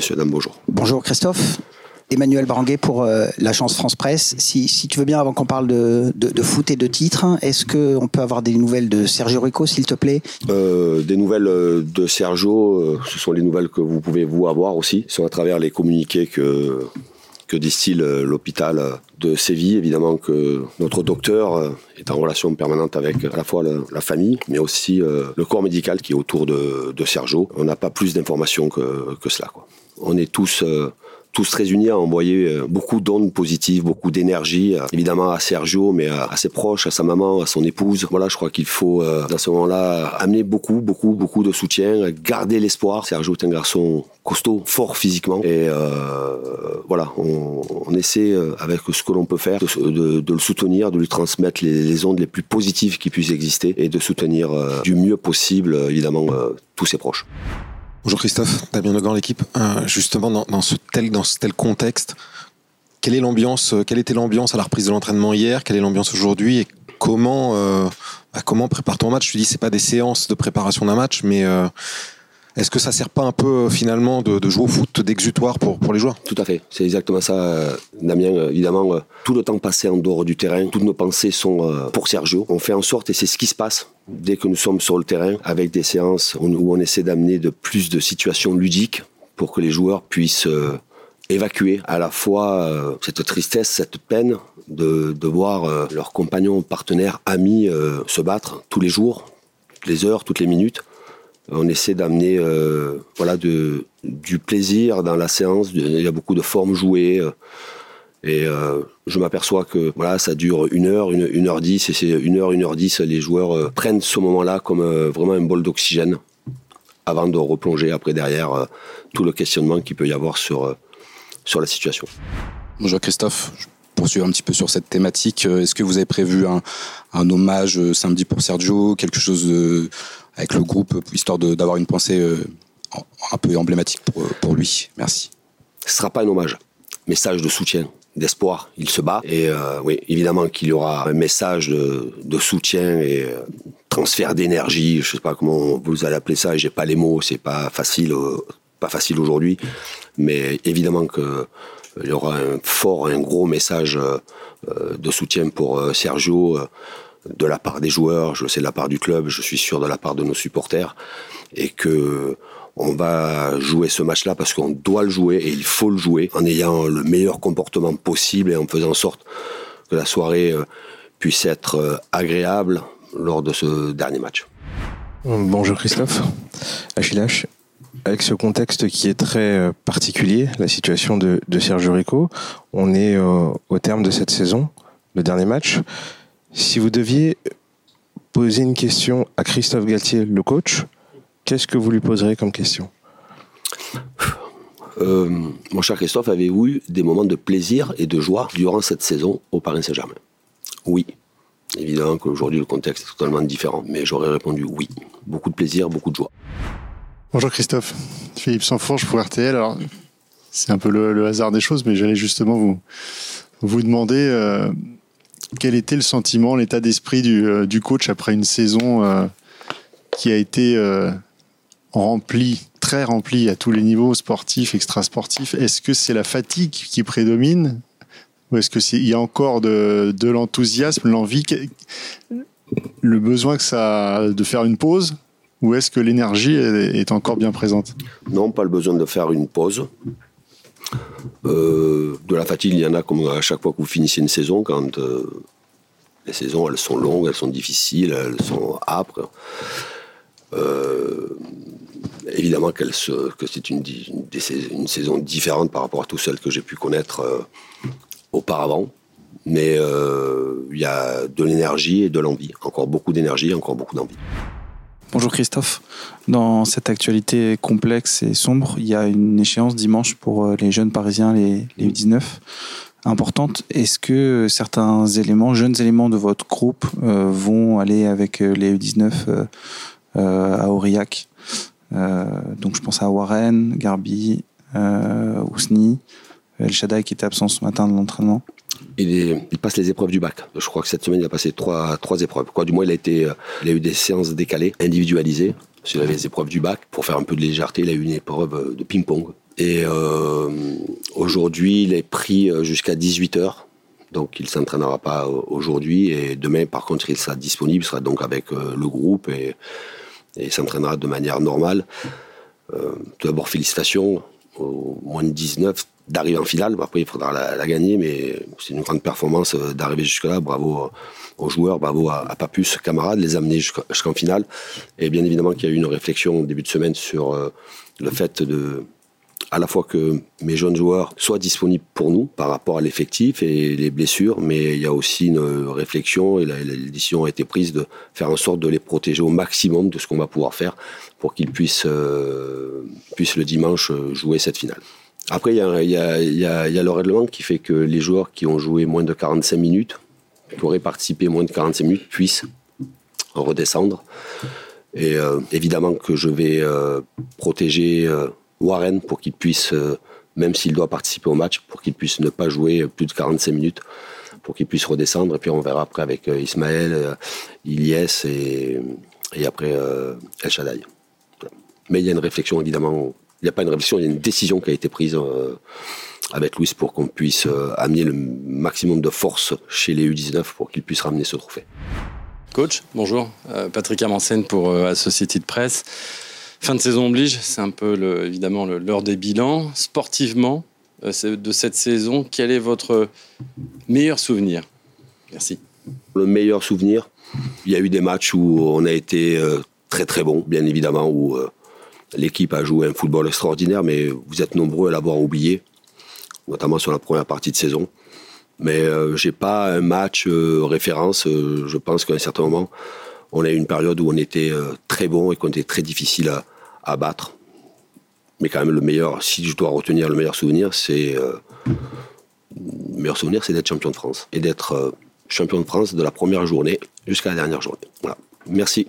messieurs, dames, bonjour. Bonjour Christophe. Emmanuel Baranguet pour euh, l'agence France Presse. Si, tu veux bien, avant qu'on parle de, foot et de titres, est-ce qu'on peut avoir des nouvelles de Sergio Rico, s'il te plaît? Euh, Des nouvelles euh, de Sergio, ce sont les nouvelles que vous pouvez vous avoir aussi. Ce sont à travers les communiqués que, que distille l'hôpital de Séville. Évidemment que notre docteur est en relation permanente avec à la fois la, famille, mais aussi le corps médical qui est autour de, Sergio. On n'a pas plus d'informations que, que, cela. Quoi. On est tous tous très unis à envoyer euh, beaucoup d'ondes positives, beaucoup d'énergie, euh, évidemment à Sergio, mais à, ses proches, à sa maman, à son épouse. Voilà, je crois qu'il faut, euh, dans ce moment-là, amener beaucoup, beaucoup, beaucoup de soutien, garder l'espoir. Sergio est un garçon costaud, fort physiquement, et voilà, on, essaie avec ce que l'on peut faire de, le soutenir, de lui transmettre les, ondes les plus positives qui puissent exister et de soutenir du mieux possible, évidemment, tous ses proches. Bonjour Christophe, Damien Nogan, l'équipe. Euh, justement, dans, ce tel, dans ce tel contexte, quelle est l'ambiance euh, Quelle était l'ambiance à la reprise de l'entraînement hier? Quelle est l'ambiance aujourd'hui? Et comment, euh, bah, comment prépare ton match? Je te dis, c'est pas des séances de préparation d'un match, mais est-ce que ça sert pas un peu finalement de, jouer au foot d'exutoire pour, les joueurs? Tout à fait, c'est exactement ça, Damien. Évidemment, tout le temps passé en dehors du terrain, toutes nos pensées sont pour Sergio. On fait en sorte, et c'est ce qui se passe, dès que nous sommes sur le terrain, avec des séances où on essaie d'amener de plus de situations ludiques pour que les joueurs puissent euh, évacuer à la fois euh, cette tristesse, cette peine de, voir euh, leurs compagnons, partenaires, amis se battre tous les jours, toutes les heures, toutes les minutes. On essaie d'amener voilà de, du plaisir dans la séance. Il y a beaucoup de formes jouées. Et euh, je m'aperçois que voilà, ça dure une heure, une, heure dix, et c'est une heure, une heure dix, les joueurs euh, prennent ce moment-là comme euh, vraiment un bol d'oxygène avant de replonger après derrière tout le questionnement qu'il peut y avoir sur, sur la situation. Bonjour Christophe, je poursuis un petit peu sur cette thématique. Est-ce que vous avez prévu un, un hommage samedi pour Sergio, quelque chose avec le groupe, histoire d'avoir une pensée un peu emblématique pour, pour lui Merci. Ce ne sera pas un hommage, message de soutien d'espoir. Il se bat. Et euh, oui, évidemment qu'il y aura un message de, soutien et euh, transfert d'énergie. Je sais pas comment vous allez appeler ça. J'ai pas les mots. C'est pas facile, euh, pas facile aujourd'hui. Mais évidemment que il y aura un fort, un gros message de soutien pour Sergio de la part des joueurs, je sais de la part du club, je suis sûr de la part de nos supporters, et que on va jouer ce match-là parce qu'on doit le jouer et il faut le jouer en ayant le meilleur comportement possible et en faisant en sorte que la soirée euh, puisse être euh, agréable lors de ce dernier match. Bonjour Christophe, Achille Avec ce contexte qui est très euh, particulier, la situation de, Sergio Rico, on est au terme de cette saison, le dernier match. Si vous deviez poser une question à Christophe Galtier, le coach, Qu'est-ce que vous lui poserez comme question? Euh, Mon cher Christophe, avez-vous eu des moments de plaisir et de joie durant cette saison au Paris Saint-Germain? Oui. Évidemment qu'aujourd'hui le contexte est totalement différent, mais j'aurais répondu oui. Beaucoup de plaisir, beaucoup de joie. Bonjour Christophe, Philippe Sanfourche pour RTL. Alors, c'est un peu le, hasard des choses, mais j'allais justement vous, vous demander euh, quel était le sentiment, l'état d'esprit du, euh, coach après une saison qui a été rempli, très rempli à tous les niveaux, sportifs, extrasportifs? Est-ce que c'est la fatigue qui prédomine? Ou est-ce qu'il y a encore de, l'enthousiasme, l'envie, le besoin que ça de faire une pause? Ou est-ce que l'énergie est, encore bien présente? Non, pas le besoin de faire une pause. Euh, de la fatigue, il y en a comme à chaque fois que vous finissez une saison, quand euh, les saisons elles sont longues, elles sont difficiles, elles sont âpres. Euh, évidemment que c'est une, une, saison différente par rapport à tout celle que j'ai pu connaître auparavant. Mais il y a de l'énergie et de l'envie. Encore beaucoup d'énergie, encore beaucoup d'envie. Bonjour Christophe. Dans cette actualité complexe et sombre, il y a une échéance dimanche pour les jeunes parisiens, les, les U19, importante. Est-ce que certains éléments, jeunes éléments de votre groupe, vont aller avec les U19 euh, à Aurillac. Euh, donc je pense à Warren, Garbi, euh, Ousni, El Shaddai qui était absent ce matin de l'entraînement. Il, passe les épreuves du bac. Je crois que cette semaine, il a passé trois, épreuves. Du moins, il a, été, il a eu des séances décalées, individualisées. S'il avait les épreuves du bac, pour faire un peu de légèreté, il a eu une épreuve de ping-pong Et aujourd'hui, il est pris jusqu'à 18h. Donc il ne s'entraînera pas aujourd'hui. Et demain, par contre, il sera disponible, il sera donc avec le groupe et, et s'entraînera de manière normale. tout d'abord, félicitations au moins de 19 d'arriver en finale. Après, il faudra la, gagner, mais c'est une grande performance euh, d'arriver jusque-là. Bravo aux joueurs, bravo à, Papus, camarades, les amener jusqu'en finale. Et bien évidemment qu'il y a eu une réflexion au début de semaine sur euh, le fait de à la fois que mes jeunes joueurs soient disponibles pour nous par rapport à l'effectif et les blessures, mais il y a aussi une réflexion et la, décision a été prise de faire en sorte de les protéger au maximum de ce qu'on va pouvoir faire pour qu'ils puissent, euh, puissent le dimanche jouer cette finale. Après, il y a, le règlement qui fait que les joueurs qui ont joué moins de 45 minutes, qui auraient participé moins de 45 minutes, puissent redescendre. Et euh, évidemment que je vais euh, protéger Warren pour qu'il puisse, euh, même s'il doit participer au match, pour qu'il puisse ne pas jouer plus de 45 minutes, pour qu'il puisse redescendre. Et puis on verra après avec euh, Ismaël, euh, Ilyes et, et après El Shaddai. Mais il y a une réflexion évidemment. Il n'y a pas une réflexion, il y a une décision qui a été prise avec Louis pour qu'on puisse amener le maximum de force chez les U19 pour qu'ils puissent ramener ce trophée. Coach, bonjour. Patrick Amansen pour Associated Press. Fin de saison oblige, c'est un peu le, évidemment l'heure des bilans. Sportivement, euh, de cette saison, quel est votre meilleur souvenir? Merci. Le meilleur souvenir, il y a eu des matchs où on a été euh, très très bon, bien évidemment, où euh, l'équipe a joué un football extraordinaire, mais vous êtes nombreux à l'avoir oublié, notamment sur la première partie de saison. Mais je n'ai pas un match référence. je pense qu'à un certain moment, on a eu une période où on était très bon et qu'on était très difficile à, battre. Mais quand même, le meilleur, si je dois retenir le meilleur souvenir, c'est. Euh, d'être champion de France. Et d'être euh, champion de France de la première journée jusqu'à la dernière journée. Merci.